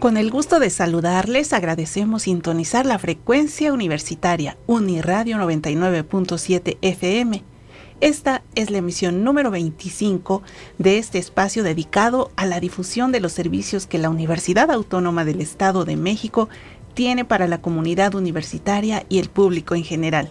Con el gusto de saludarles, agradecemos sintonizar la frecuencia universitaria Uniradio 99.7 FM. Esta es la emisión número 25 de este espacio dedicado a la difusión de los servicios que la Universidad Autónoma del Estado de México tiene para la comunidad universitaria y el público en general.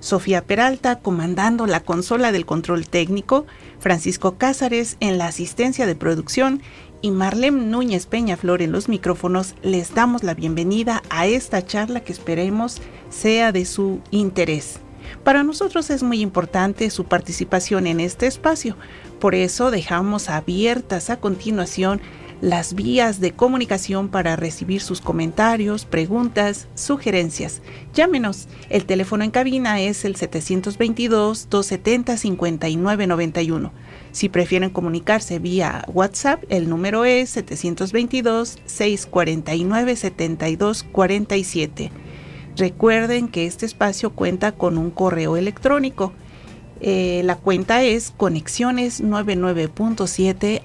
Sofía Peralta comandando la consola del control técnico, Francisco Cázares en la asistencia de producción y Marlene Núñez Peñaflor en los micrófonos, les damos la bienvenida a esta charla que esperemos sea de su interés. Para nosotros es muy importante su participación en este espacio, por eso dejamos abiertas a continuación las vías de comunicación para recibir sus comentarios, preguntas, sugerencias. Llámenos. El teléfono en cabina es el 722-270-5991. Si prefieren comunicarse vía WhatsApp, el número es 722-649-7247. Recuerden que este espacio cuenta con un correo electrónico. Eh, la cuenta es conexiones99.7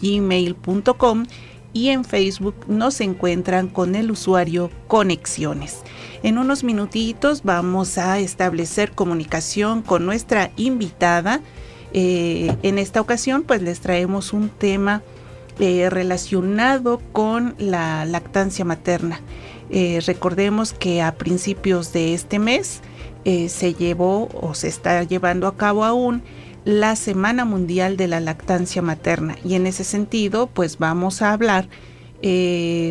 gmail.com y en Facebook nos encuentran con el usuario Conexiones. En unos minutitos vamos a establecer comunicación con nuestra invitada eh, en esta ocasión pues les traemos un tema eh, relacionado con la lactancia materna. Eh, recordemos que a principios de este mes se llevó o se está llevando a cabo aún la Semana Mundial de la Lactancia Materna y en ese sentido pues vamos a hablar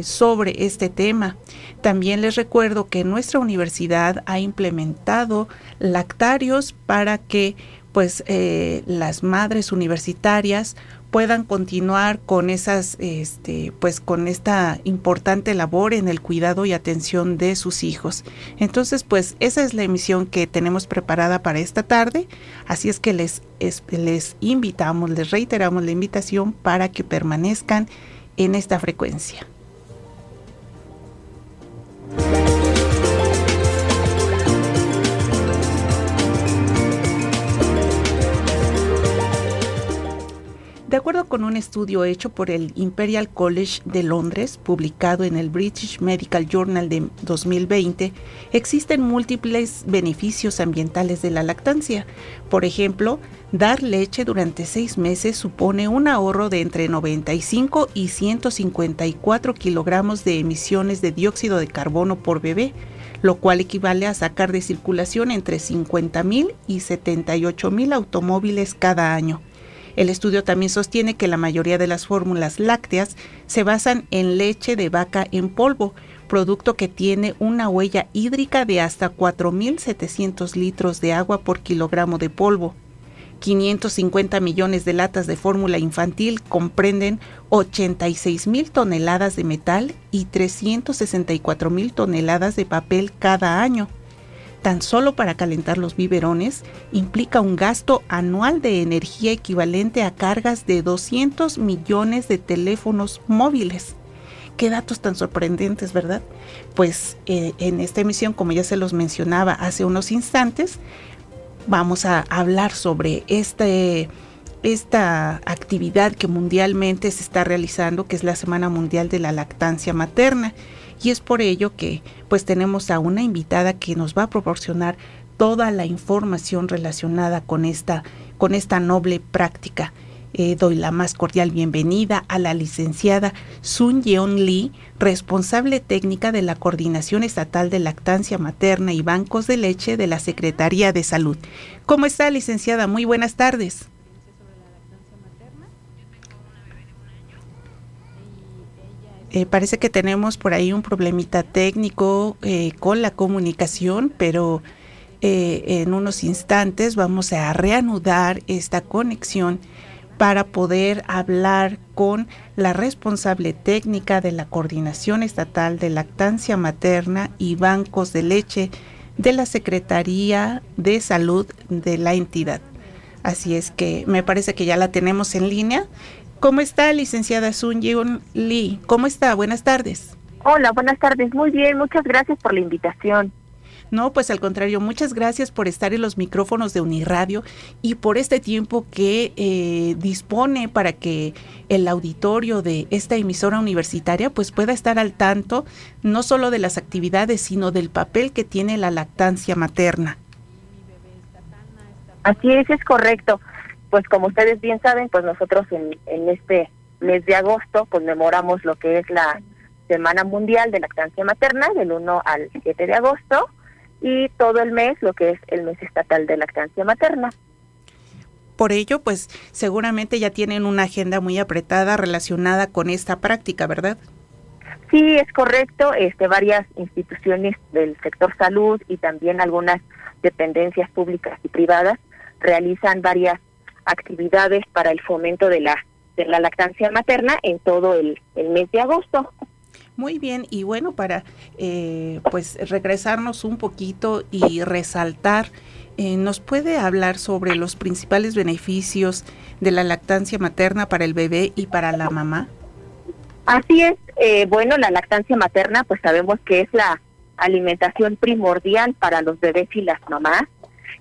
sobre este tema. También les recuerdo que nuestra universidad ha implementado lactarios para que pues eh, las madres universitarias puedan continuar con esas este pues con esta importante labor en el cuidado y atención de sus hijos. Entonces, pues esa es la emisión que tenemos preparada para esta tarde, así es que les les invitamos, les reiteramos la invitación para que permanezcan en esta frecuencia. De acuerdo con un estudio hecho por el Imperial College de Londres, publicado en el British Medical Journal de 2020, existen múltiples beneficios ambientales de la lactancia. Por ejemplo, dar leche durante seis meses supone un ahorro de entre 95 y 154 kilogramos de emisiones de dióxido de carbono por bebé, lo cual equivale a sacar de circulación entre 50 mil y 78 mil automóviles cada año. El estudio también sostiene que la mayoría de las fórmulas lácteas se basan en leche de vaca en polvo, producto que tiene una huella hídrica de hasta 4.700 litros de agua por kilogramo de polvo. 550 millones de latas de fórmula infantil comprenden 86 mil toneladas de metal y 364 mil toneladas de papel cada año tan solo para calentar los biberones implica un gasto anual de energía equivalente a cargas de 200 millones de teléfonos móviles. Qué datos tan sorprendentes, ¿verdad? Pues eh, en esta emisión, como ya se los mencionaba hace unos instantes, vamos a hablar sobre este, esta actividad que mundialmente se está realizando, que es la Semana Mundial de la Lactancia Materna y es por ello que pues tenemos a una invitada que nos va a proporcionar toda la información relacionada con esta, con esta noble práctica. Eh, doy la más cordial bienvenida a la licenciada Sun Yeon Lee, responsable técnica de la Coordinación Estatal de Lactancia Materna y Bancos de Leche de la Secretaría de Salud. ¿Cómo está, licenciada? Muy buenas tardes. Eh, parece que tenemos por ahí un problemita técnico eh, con la comunicación, pero eh, en unos instantes vamos a reanudar esta conexión para poder hablar con la responsable técnica de la Coordinación Estatal de Lactancia Materna y Bancos de Leche de la Secretaría de Salud de la entidad. Así es que me parece que ya la tenemos en línea. ¿Cómo está, licenciada Sun Yeon Lee? ¿Cómo está? Buenas tardes. Hola, buenas tardes. Muy bien, muchas gracias por la invitación. No, pues al contrario, muchas gracias por estar en los micrófonos de Uniradio y por este tiempo que eh, dispone para que el auditorio de esta emisora universitaria pues pueda estar al tanto no solo de las actividades, sino del papel que tiene la lactancia materna. Así es, es correcto. Pues como ustedes bien saben, pues nosotros en, en este mes de agosto conmemoramos lo que es la Semana Mundial de Lactancia Materna del 1 al 7 de agosto y todo el mes lo que es el mes estatal de lactancia materna. Por ello, pues seguramente ya tienen una agenda muy apretada relacionada con esta práctica, ¿verdad? Sí, es correcto. Este, varias instituciones del sector salud y también algunas dependencias públicas y privadas realizan varias actividades para el fomento de la de la lactancia materna en todo el, el mes de agosto. Muy bien, y bueno, para eh, pues regresarnos un poquito y resaltar, eh, ¿nos puede hablar sobre los principales beneficios de la lactancia materna para el bebé y para la mamá? Así es, eh, bueno, la lactancia materna, pues sabemos que es la alimentación primordial para los bebés y las mamás.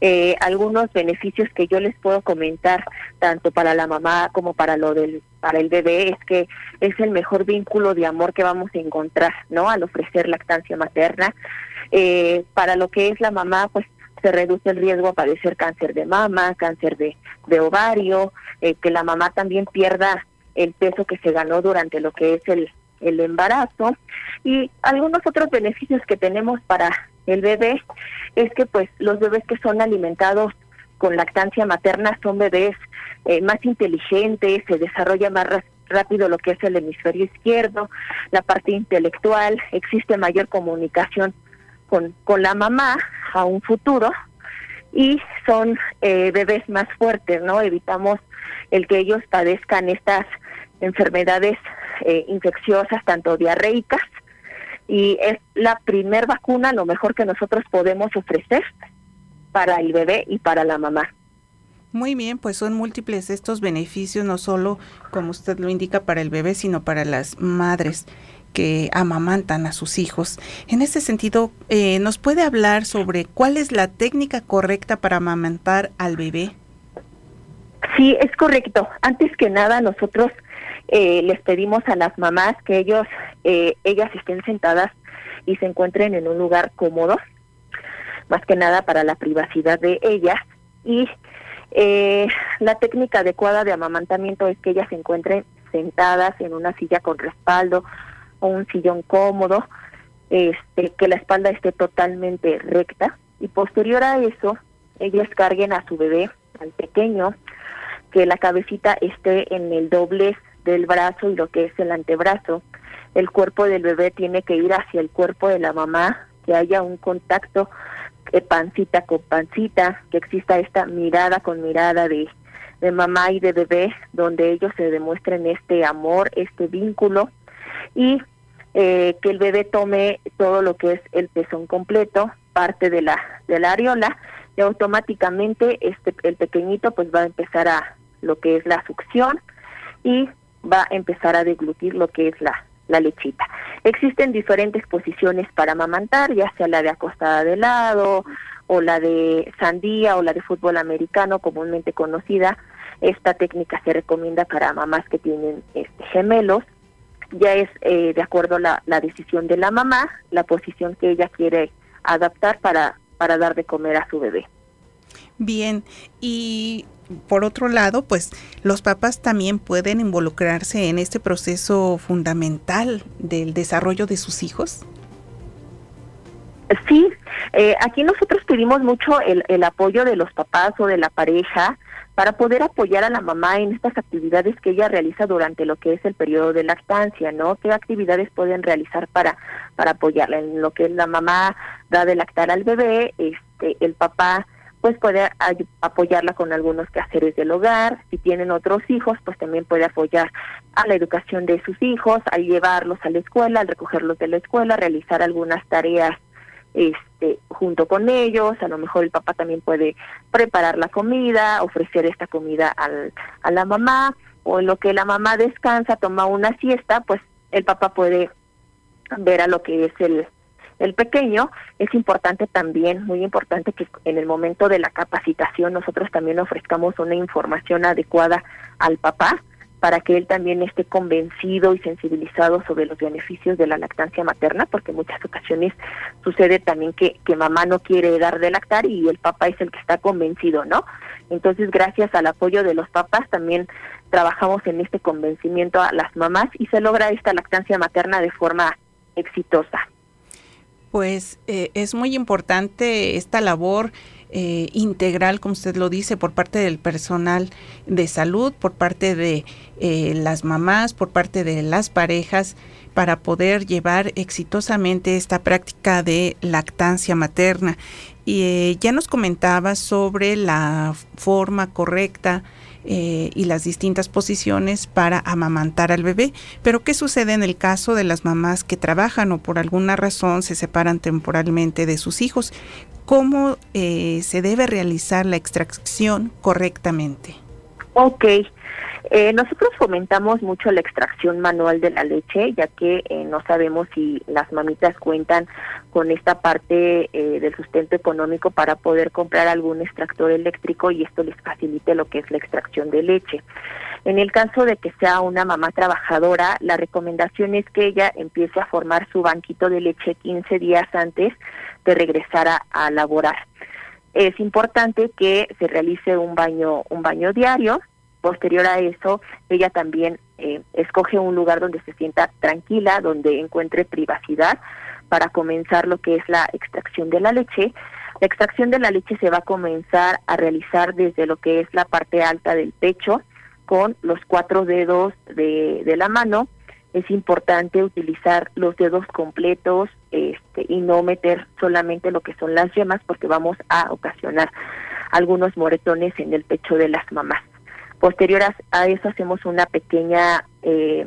Eh, algunos beneficios que yo les puedo comentar tanto para la mamá como para lo del para el bebé es que es el mejor vínculo de amor que vamos a encontrar no al ofrecer lactancia materna. Eh, para lo que es la mamá pues se reduce el riesgo a padecer cáncer de mama cáncer de, de ovario eh, que la mamá también pierda el peso que se ganó durante lo que es el el embarazo. Y algunos otros beneficios que tenemos para el bebé es que pues los bebés que son alimentados con lactancia materna son bebés eh, más inteligentes, se desarrolla más rápido lo que es el hemisferio izquierdo, la parte intelectual, existe mayor comunicación con, con la mamá a un futuro y son eh, bebés más fuertes, ¿no? Evitamos el que ellos padezcan estas enfermedades eh, infecciosas, tanto diarreicas y es la primer vacuna lo mejor que nosotros podemos ofrecer para el bebé y para la mamá. Muy bien, pues son múltiples estos beneficios, no solo, como usted lo indica, para el bebé, sino para las madres que amamantan a sus hijos. En ese sentido, eh, ¿nos puede hablar sobre cuál es la técnica correcta para amamantar al bebé? Sí, es correcto. Antes que nada, nosotros eh, les pedimos a las mamás que ellos, eh, ellas estén sentadas y se encuentren en un lugar cómodo, más que nada para la privacidad de ellas. Y eh, la técnica adecuada de amamantamiento es que ellas se encuentren sentadas en una silla con respaldo o un sillón cómodo, este, que la espalda esté totalmente recta y posterior a eso ellas carguen a su bebé, al pequeño, que la cabecita esté en el doblez del brazo y lo que es el antebrazo. El cuerpo del bebé tiene que ir hacia el cuerpo de la mamá, que haya un contacto de pancita con pancita, que exista esta mirada con mirada de, de mamá y de bebé, donde ellos se demuestren este amor, este vínculo y eh, que el bebé tome todo lo que es el pezón completo, parte de la de la areola y automáticamente este el pequeñito pues va a empezar a lo que es la succión y va a empezar a deglutir lo que es la, la lechita. Existen diferentes posiciones para amamantar, ya sea la de acostada de lado o la de sandía o la de fútbol americano comúnmente conocida. Esta técnica se recomienda para mamás que tienen este, gemelos. Ya es eh, de acuerdo a la, la decisión de la mamá, la posición que ella quiere adaptar para, para dar de comer a su bebé. Bien, y por otro lado, pues los papás también pueden involucrarse en este proceso fundamental del desarrollo de sus hijos. Sí, eh, aquí nosotros pedimos mucho el, el apoyo de los papás o de la pareja para poder apoyar a la mamá en estas actividades que ella realiza durante lo que es el periodo de lactancia, ¿no? ¿Qué actividades pueden realizar para para apoyarla en lo que la mamá da de lactar al bebé? Este, el papá pues puede apoyarla con algunos quehaceres del hogar, si tienen otros hijos, pues también puede apoyar a la educación de sus hijos, al llevarlos a la escuela, al recogerlos de la escuela, realizar algunas tareas este junto con ellos, a lo mejor el papá también puede preparar la comida, ofrecer esta comida al, a la mamá, o en lo que la mamá descansa, toma una siesta, pues el papá puede ver a lo que es el, el pequeño, es importante también, muy importante que en el momento de la capacitación nosotros también ofrezcamos una información adecuada al papá para que él también esté convencido y sensibilizado sobre los beneficios de la lactancia materna, porque muchas ocasiones sucede también que, que mamá no quiere dar de lactar y el papá es el que está convencido, ¿no? Entonces, gracias al apoyo de los papás, también trabajamos en este convencimiento a las mamás y se logra esta lactancia materna de forma exitosa. Pues eh, es muy importante esta labor eh, integral, como usted lo dice, por parte del personal de salud, por parte de eh, las mamás, por parte de las parejas, para poder llevar exitosamente esta práctica de lactancia materna. Y ya nos comentaba sobre la forma correcta eh, y las distintas posiciones para amamantar al bebé. Pero ¿qué sucede en el caso de las mamás que trabajan o por alguna razón se separan temporalmente de sus hijos? ¿Cómo eh, se debe realizar la extracción correctamente? Ok, eh, nosotros fomentamos mucho la extracción manual de la leche, ya que eh, no sabemos si las mamitas cuentan con esta parte eh, del sustento económico para poder comprar algún extractor eléctrico y esto les facilite lo que es la extracción de leche. En el caso de que sea una mamá trabajadora, la recomendación es que ella empiece a formar su banquito de leche 15 días antes de regresar a, a laborar. Es importante que se realice un baño, un baño diario, Posterior a eso, ella también eh, escoge un lugar donde se sienta tranquila, donde encuentre privacidad para comenzar lo que es la extracción de la leche. La extracción de la leche se va a comenzar a realizar desde lo que es la parte alta del pecho con los cuatro dedos de, de la mano. Es importante utilizar los dedos completos este, y no meter solamente lo que son las yemas porque vamos a ocasionar algunos moretones en el pecho de las mamás. Posterior a, eso hacemos una pequeña eh,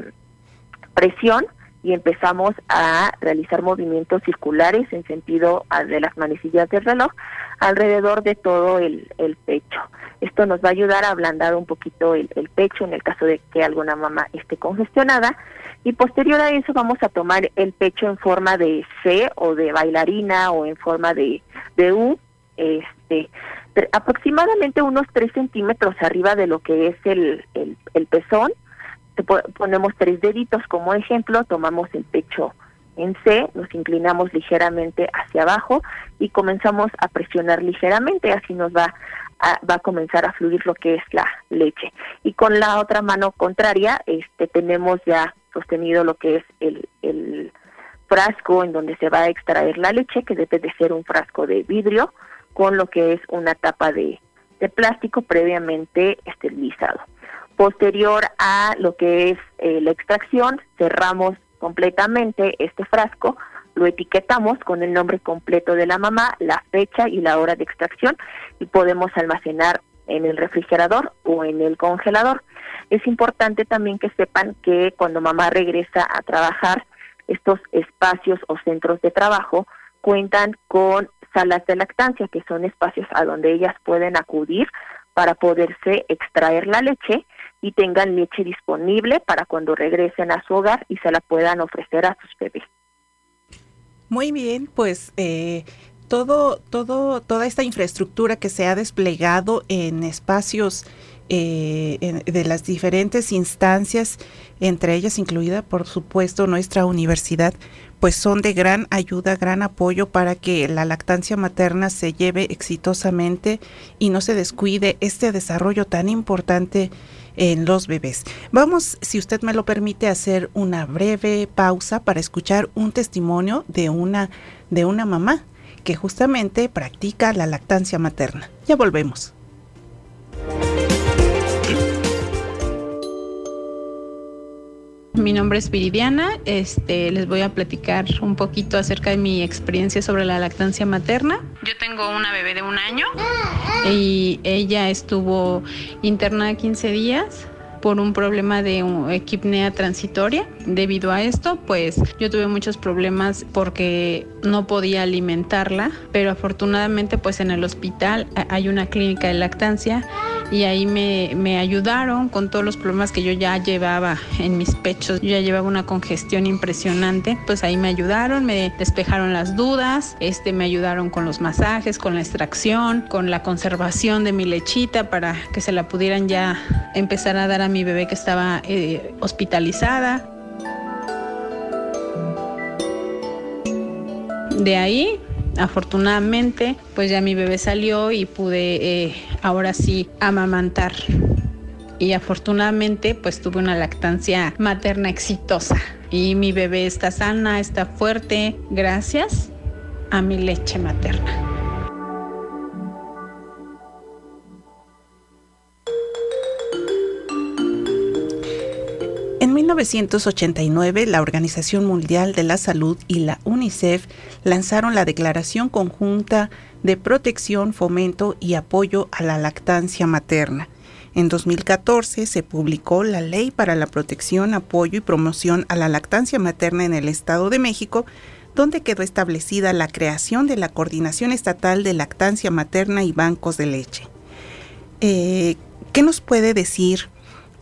presión y empezamos a realizar movimientos circulares en sentido de las manecillas del reloj alrededor de todo el, pecho. Esto nos va a ayudar a ablandar un poquito el, pecho en el caso de que alguna mamá esté congestionada. Y posterior a eso vamos a tomar el pecho en forma de C o de bailarina o en forma de, de U. Este, aproximadamente unos 3 centímetros arriba de lo que es el, el, pezón. Ponemos tres deditos como ejemplo, tomamos el pecho en C, nos inclinamos ligeramente hacia abajo y comenzamos a presionar ligeramente, así nos va a, va a comenzar a fluir lo que es la leche. Y con la otra mano contraria, este, tenemos ya sostenido lo que es el, el frasco en donde se va a extraer la leche, que debe de ser un frasco de vidrio, con lo que es una tapa de, plástico previamente esterilizado. Posterior a lo que es eh, la extracción, cerramos completamente este frasco, lo etiquetamos con el nombre completo de la mamá, la fecha y la hora de extracción y podemos almacenar en el refrigerador o en el congelador. Es importante también que sepan que cuando mamá regresa a trabajar, estos espacios o centros de trabajo cuentan con salas de lactancia, que son espacios a donde ellas pueden acudir para poderse extraer la leche y tengan leche disponible para cuando regresen a su hogar y se la puedan ofrecer a sus bebés. Muy bien, pues eh, todo, todo, toda esta infraestructura que se ha desplegado en espacios eh, de las diferentes instancias, entre ellas incluida, por supuesto, nuestra universidad, pues son de gran ayuda, gran apoyo para que la lactancia materna se lleve exitosamente y no se descuide este desarrollo tan importante en los bebés. Vamos, si usted me lo permite, hacer una breve pausa para escuchar un testimonio de una de una mamá que justamente practica la lactancia materna. Ya volvemos. Mi nombre es Viridiana, este, les voy a platicar un poquito acerca de mi experiencia sobre la lactancia materna. Yo tengo una bebé de un año y ella estuvo internada 15 días por un problema de equipnea transitoria. Debido a esto, pues yo tuve muchos problemas porque no podía alimentarla, pero afortunadamente pues en el hospital hay una clínica de lactancia y ahí me, ayudaron con todos los problemas que yo ya llevaba en mis pechos. Yo ya llevaba una congestión impresionante, pues ahí me ayudaron, me despejaron las dudas, este, me ayudaron con los masajes, con la extracción, con la conservación de mi lechita para que se la pudieran ya empezar a dar a mi bebé que estaba eh, hospitalizada. De ahí afortunadamente pues ya mi bebé salió y pude eh, ahora sí amamantar y afortunadamente pues tuve una lactancia materna exitosa y mi bebé está sana, está fuerte gracias a mi leche materna. 1989, la Organización Mundial de la Salud y la UNICEF lanzaron la Declaración Conjunta de Protección, Fomento y Apoyo a la Lactancia Materna. En 2014 se publicó la Ley para la Protección, Apoyo y Promoción a la Lactancia Materna en el Estado de México, donde quedó establecida la creación de la Coordinación Estatal de Lactancia Materna y Bancos de Leche. Eh, ¿Qué nos puede decir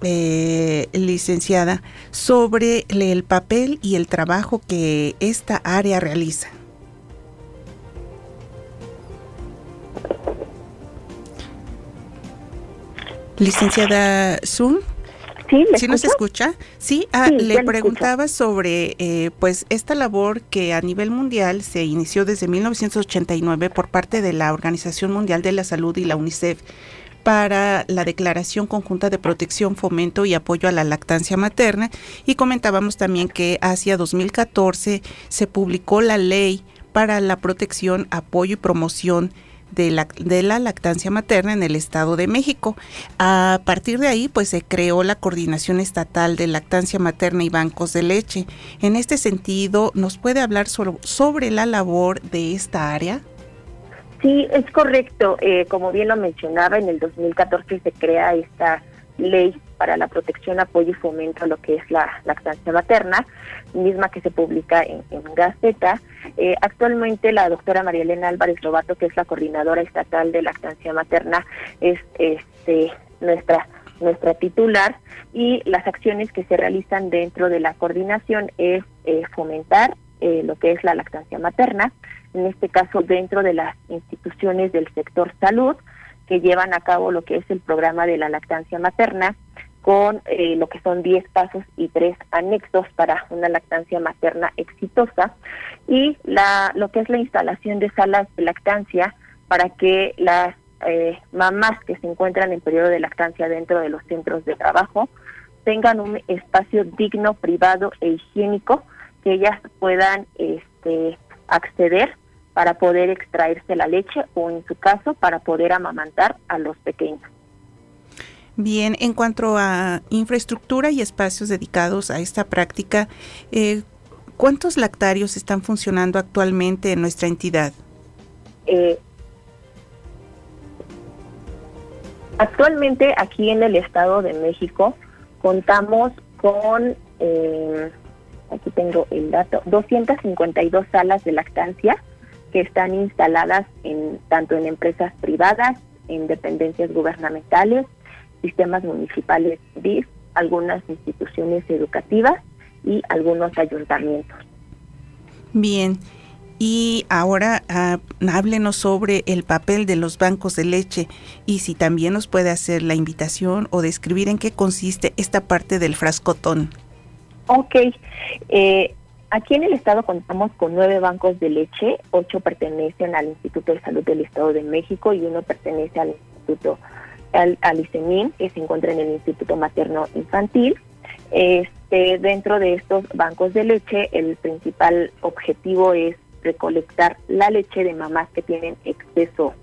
eh, licenciada, sobre el papel y el trabajo que esta área realiza. Licenciada Zoom. Sí, ¿Sí nos escucha? Sí, ah, le preguntaba sobre eh, pues esta labor que a nivel mundial se inició desde 1989 por parte de la Organización Mundial de la Salud y la UNICEF para la Declaración Conjunta de Protección, Fomento y Apoyo a la Lactancia Materna y comentábamos también que hacia 2014 se publicó la ley para la protección, apoyo y promoción de la, de la, lactancia materna en el Estado de México. A partir de ahí, pues se creó la Coordinación Estatal de Lactancia Materna y Bancos de Leche. En este sentido, ¿nos puede hablar sobre la labor de esta área? Sí, es correcto. Eh, como bien lo mencionaba, en el 2014 se crea esta ley para la protección, apoyo y fomento a lo que es la lactancia materna, misma que se publica en, Gaceta. Eh, actualmente la doctora María Elena Álvarez Robato, que es la coordinadora estatal de lactancia materna, es este nuestra nuestra titular y las acciones que se realizan dentro de la coordinación es eh, fomentar lo que es la lactancia materna, en este caso dentro de las instituciones del sector salud, que llevan a cabo lo que es el programa de la lactancia materna, con eh, lo que son 10 pasos y 3 anexos para una lactancia materna exitosa, y la, lo que es la instalación de salas de lactancia para que las eh, mamás que se encuentran en periodo de lactancia dentro de los centros de trabajo tengan un espacio digno, privado e higiénico que ellas puedan este, acceder para poder extraerse la leche o en su caso para poder amamantar a los pequeños. Bien, en cuanto a infraestructura y espacios dedicados a esta práctica, eh, ¿cuántos lactarios están funcionando actualmente en nuestra entidad? Eh, actualmente aquí en el Estado de México contamos con, eh, aquí tengo el dato, 252 salas de lactancia que están instaladas en tanto en empresas privadas, en dependencias gubernamentales, sistemas municipales DIF, algunas instituciones educativas y algunos ayuntamientos. Bien, y ahora ah, háblenos sobre el papel de los bancos de leche y si también nos puede hacer la invitación o describir en qué consiste esta parte del frascotón. Ok, eh, Aquí en el estado contamos con nueve bancos de leche, ocho pertenecen al Instituto de Salud del Estado de México y uno pertenece al Instituto al, al que se encuentra en el Instituto Materno Infantil. Este, dentro de estos bancos de leche, el principal objetivo es recolectar la leche de mamás que tienen exceso,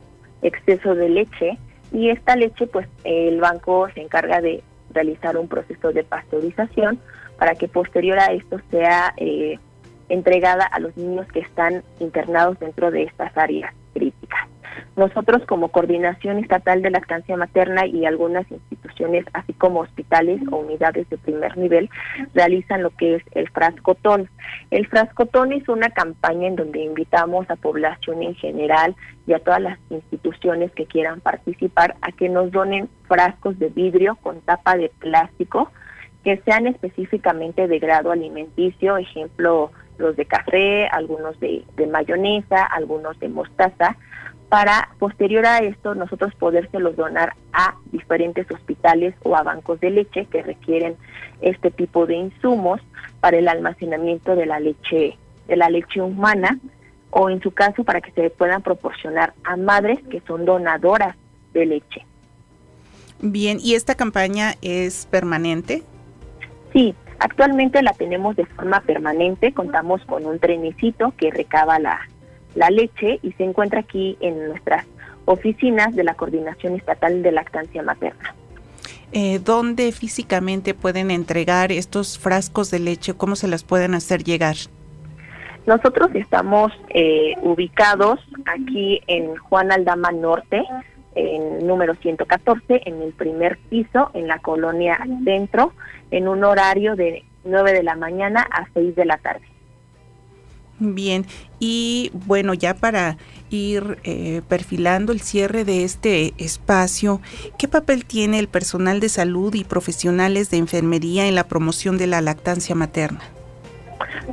exceso de leche y esta leche, pues el banco se encarga de realizar un proceso de pasteurización para que posterior a esto sea eh, entregada a los niños que están internados dentro de estas áreas críticas. Nosotros como Coordinación Estatal de Lactancia Materna y algunas instituciones, así como hospitales o unidades de primer nivel, realizan lo que es el frascotón. El frascotón es una campaña en donde invitamos a población en general y a todas las instituciones que quieran participar a que nos donen frascos de vidrio con tapa de plástico que sean específicamente de grado alimenticio, ejemplo, los de café, algunos de, mayonesa, algunos de mostaza, para posterior a esto nosotros podérselos donar a diferentes hospitales o a bancos de leche que requieren este tipo de insumos para el almacenamiento de la leche de la leche humana o en su caso para que se puedan proporcionar a madres que son donadoras de leche. Bien, ¿y esta campaña es permanente? Sí, actualmente la tenemos de forma permanente, contamos con un trenecito que recaba la, la leche y se encuentra aquí en nuestras oficinas de la Coordinación Estatal de Lactancia Materna. Eh, ¿Dónde físicamente pueden entregar estos frascos de leche? ¿Cómo se las pueden hacer llegar? Nosotros estamos eh, ubicados aquí en Juan Aldama Norte, en número 114, en el primer piso, en la colonia Centro, en un horario de 9 de la mañana a 6 de la tarde. Bien, y bueno, ya para ir eh, perfilando el cierre de este espacio, ¿qué papel tiene el personal de salud y profesionales de enfermería en la promoción de la lactancia materna?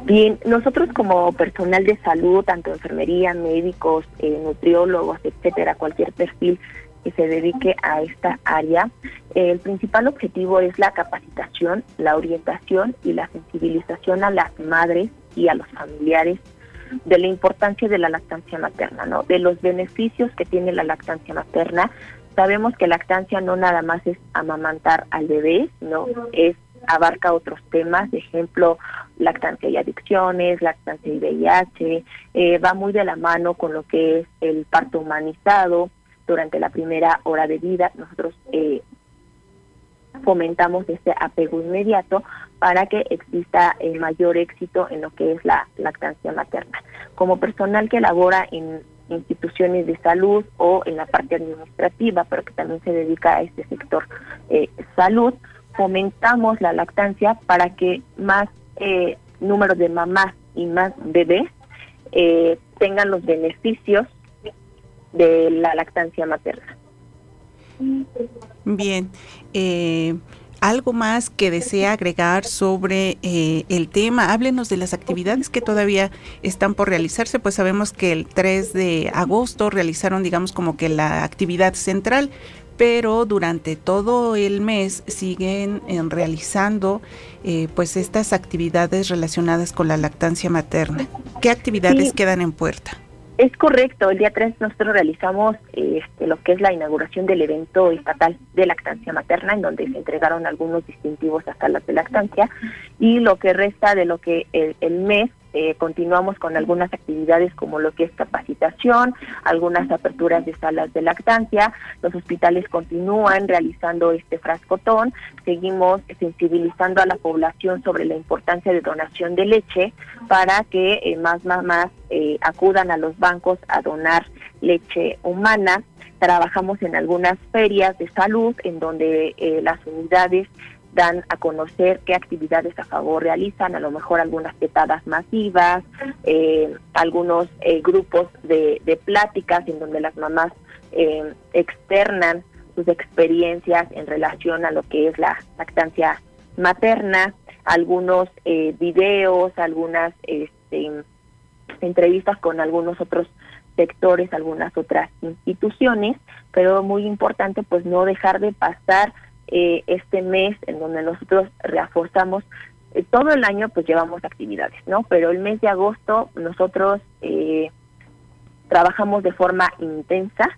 Bien, nosotros como personal de salud, tanto enfermería, médicos, eh, nutriólogos, etcétera, cualquier perfil que se dedique a esta área, el principal objetivo es la capacitación, la orientación y la sensibilización a las madres y a los familiares de la importancia de la lactancia materna, ¿no? De los beneficios que tiene la lactancia materna. Sabemos que lactancia no nada más es amamantar al bebé, no es abarca otros temas, ejemplo, lactancia y adicciones, lactancia y VIH, eh, va muy de la mano con lo que es el parto humanizado durante la primera hora de vida. Nosotros eh, fomentamos este apego inmediato para que exista el mayor éxito en lo que es la lactancia materna. Como personal que labora en instituciones de salud o en la parte administrativa, pero que también se dedica a este sector eh, salud, fomentamos la lactancia para que más eh, número de mamás y más bebés eh, tengan los beneficios de la lactancia materna. Bien, eh, algo más que desea agregar sobre eh, el tema. Háblenos de las actividades que todavía están por realizarse, pues sabemos que el 3 de agosto realizaron, digamos, como que la actividad central, pero durante todo el mes siguen eh, realizando pues estas actividades relacionadas con la lactancia materna. ¿Qué actividades quedan en puerta? Es correcto, el día 3 nosotros realizamos este, lo que es la inauguración del evento estatal de lactancia materna, en donde se entregaron algunos distintivos a salas de lactancia, y lo que resta de lo que el mes eh, continuamos con algunas actividades como lo que es capacitación, algunas aperturas de salas de lactancia, los hospitales continúan realizando este frascotón, seguimos sensibilizando a la población sobre la importancia de donación de leche para que eh, más mamás eh, acudan a los bancos a donar leche humana. Trabajamos en algunas ferias de salud en donde las unidades dan a conocer qué actividades a favor realizan, a lo mejor algunas petadas masivas, eh, algunos eh, grupos de, pláticas en donde las mamás eh, externan sus experiencias en relación a lo que es la lactancia materna, algunos videos, algunas este, entrevistas con algunos otros sectores, algunas otras instituciones, pero muy importante pues no dejar de pasar eh, este mes en donde nosotros reforzamos eh, todo el año pues llevamos actividades, ¿no? Pero el mes de agosto nosotros eh, trabajamos de forma intensa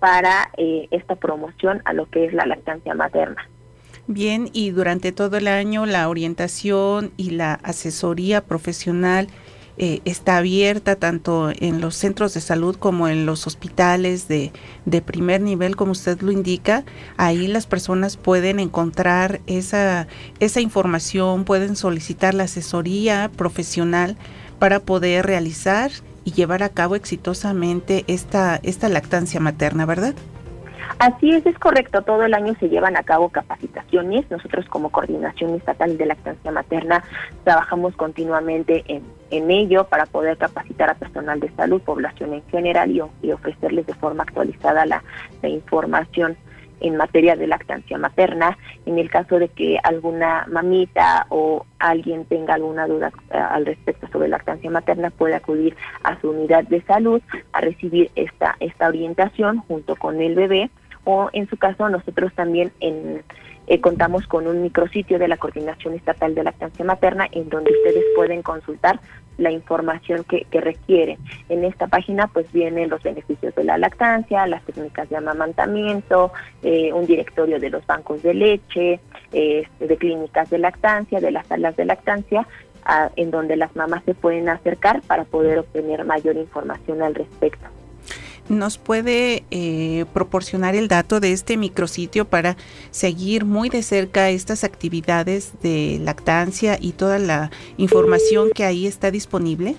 para esta promoción a lo que es la lactancia materna. Bien, y durante todo el año la orientación y la asesoría profesional eh, está abierta tanto en los centros de salud como en los hospitales de, de, primer nivel, como usted lo indica. Ahí las personas pueden encontrar esa, esa información, pueden solicitar la asesoría profesional para poder realizar y llevar a cabo exitosamente esta, esta lactancia materna, ¿verdad? Así es, es correcto. Todo el año se llevan a cabo capacitaciones. Nosotros como Coordinación Estatal de Lactancia Materna trabajamos continuamente en, en ello para poder capacitar a personal de salud, población en general y, ofrecerles de forma actualizada la, la información en materia de lactancia materna. En el caso de que alguna mamita o alguien tenga alguna duda eh, al respecto sobre lactancia materna, puede acudir a su unidad de salud a recibir esta, esta orientación junto con el bebé o en su caso nosotros también eh, contamos con un micrositio de la Coordinación Estatal de Lactancia Materna en donde ustedes pueden consultar la información que, que requieren. En esta página pues vienen los beneficios de la lactancia, las técnicas de amamantamiento, eh, un directorio de los bancos de leche, eh, de clínicas de lactancia, de las salas de lactancia, en donde las mamás se pueden acercar para poder obtener mayor información al respecto. ¿Nos puede eh, proporcionar el dato de este micrositio para seguir muy de cerca estas actividades de lactancia y toda la información que ahí está disponible?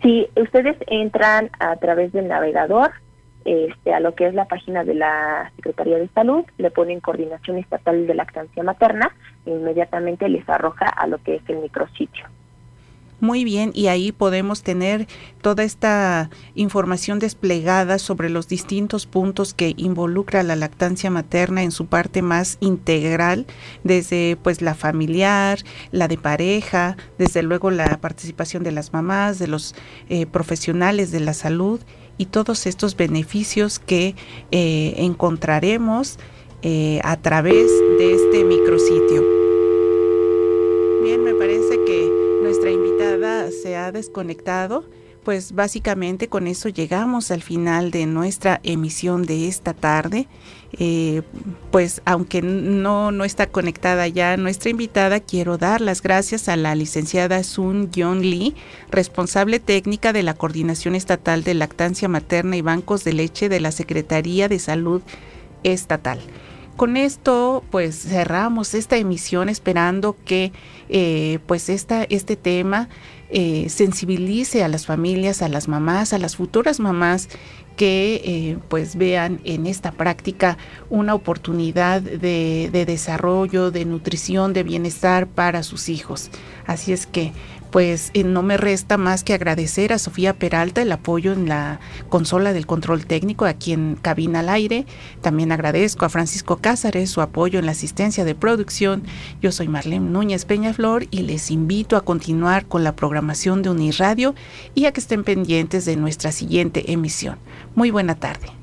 Sí, ustedes entran a través del navegador este, a lo que es la página de la Secretaría de Salud, le ponen Coordinación Estatal de Lactancia Materna e inmediatamente les arroja a lo que es el micrositio. Muy bien, y ahí podemos tener toda esta información desplegada sobre los distintos puntos que involucra la lactancia materna en su parte más integral, desde pues la familiar, la de pareja, desde luego la participación de las mamás, de los eh, profesionales de la salud y todos estos beneficios que eh, encontraremos eh, a través de este micrositio. Bien, me parece que se ha desconectado. Pues básicamente con eso llegamos al final de nuestra emisión de esta tarde. Eh, pues aunque no, no está conectada ya nuestra invitada, quiero dar las gracias a la licenciada Sun Young Lee, responsable técnica de la Coordinación Estatal de Lactancia Materna y Bancos de Leche de la Secretaría de Salud Estatal con esto pues cerramos esta emisión esperando que eh, pues esta, este tema eh, sensibilice a las familias, a las mamás, a las futuras mamás que eh, pues vean en esta práctica una oportunidad de, de desarrollo, de nutrición, de bienestar para sus hijos. Así es que pues eh, no me resta más que agradecer a Sofía Peralta el apoyo en la consola del control técnico aquí en Cabina al Aire. También agradezco a Francisco Cázares su apoyo en la asistencia de producción. Yo soy Marlene Núñez Peñaflor y les invito a continuar con la programación de Unirradio y a que estén pendientes de nuestra siguiente emisión. Muy buena tarde.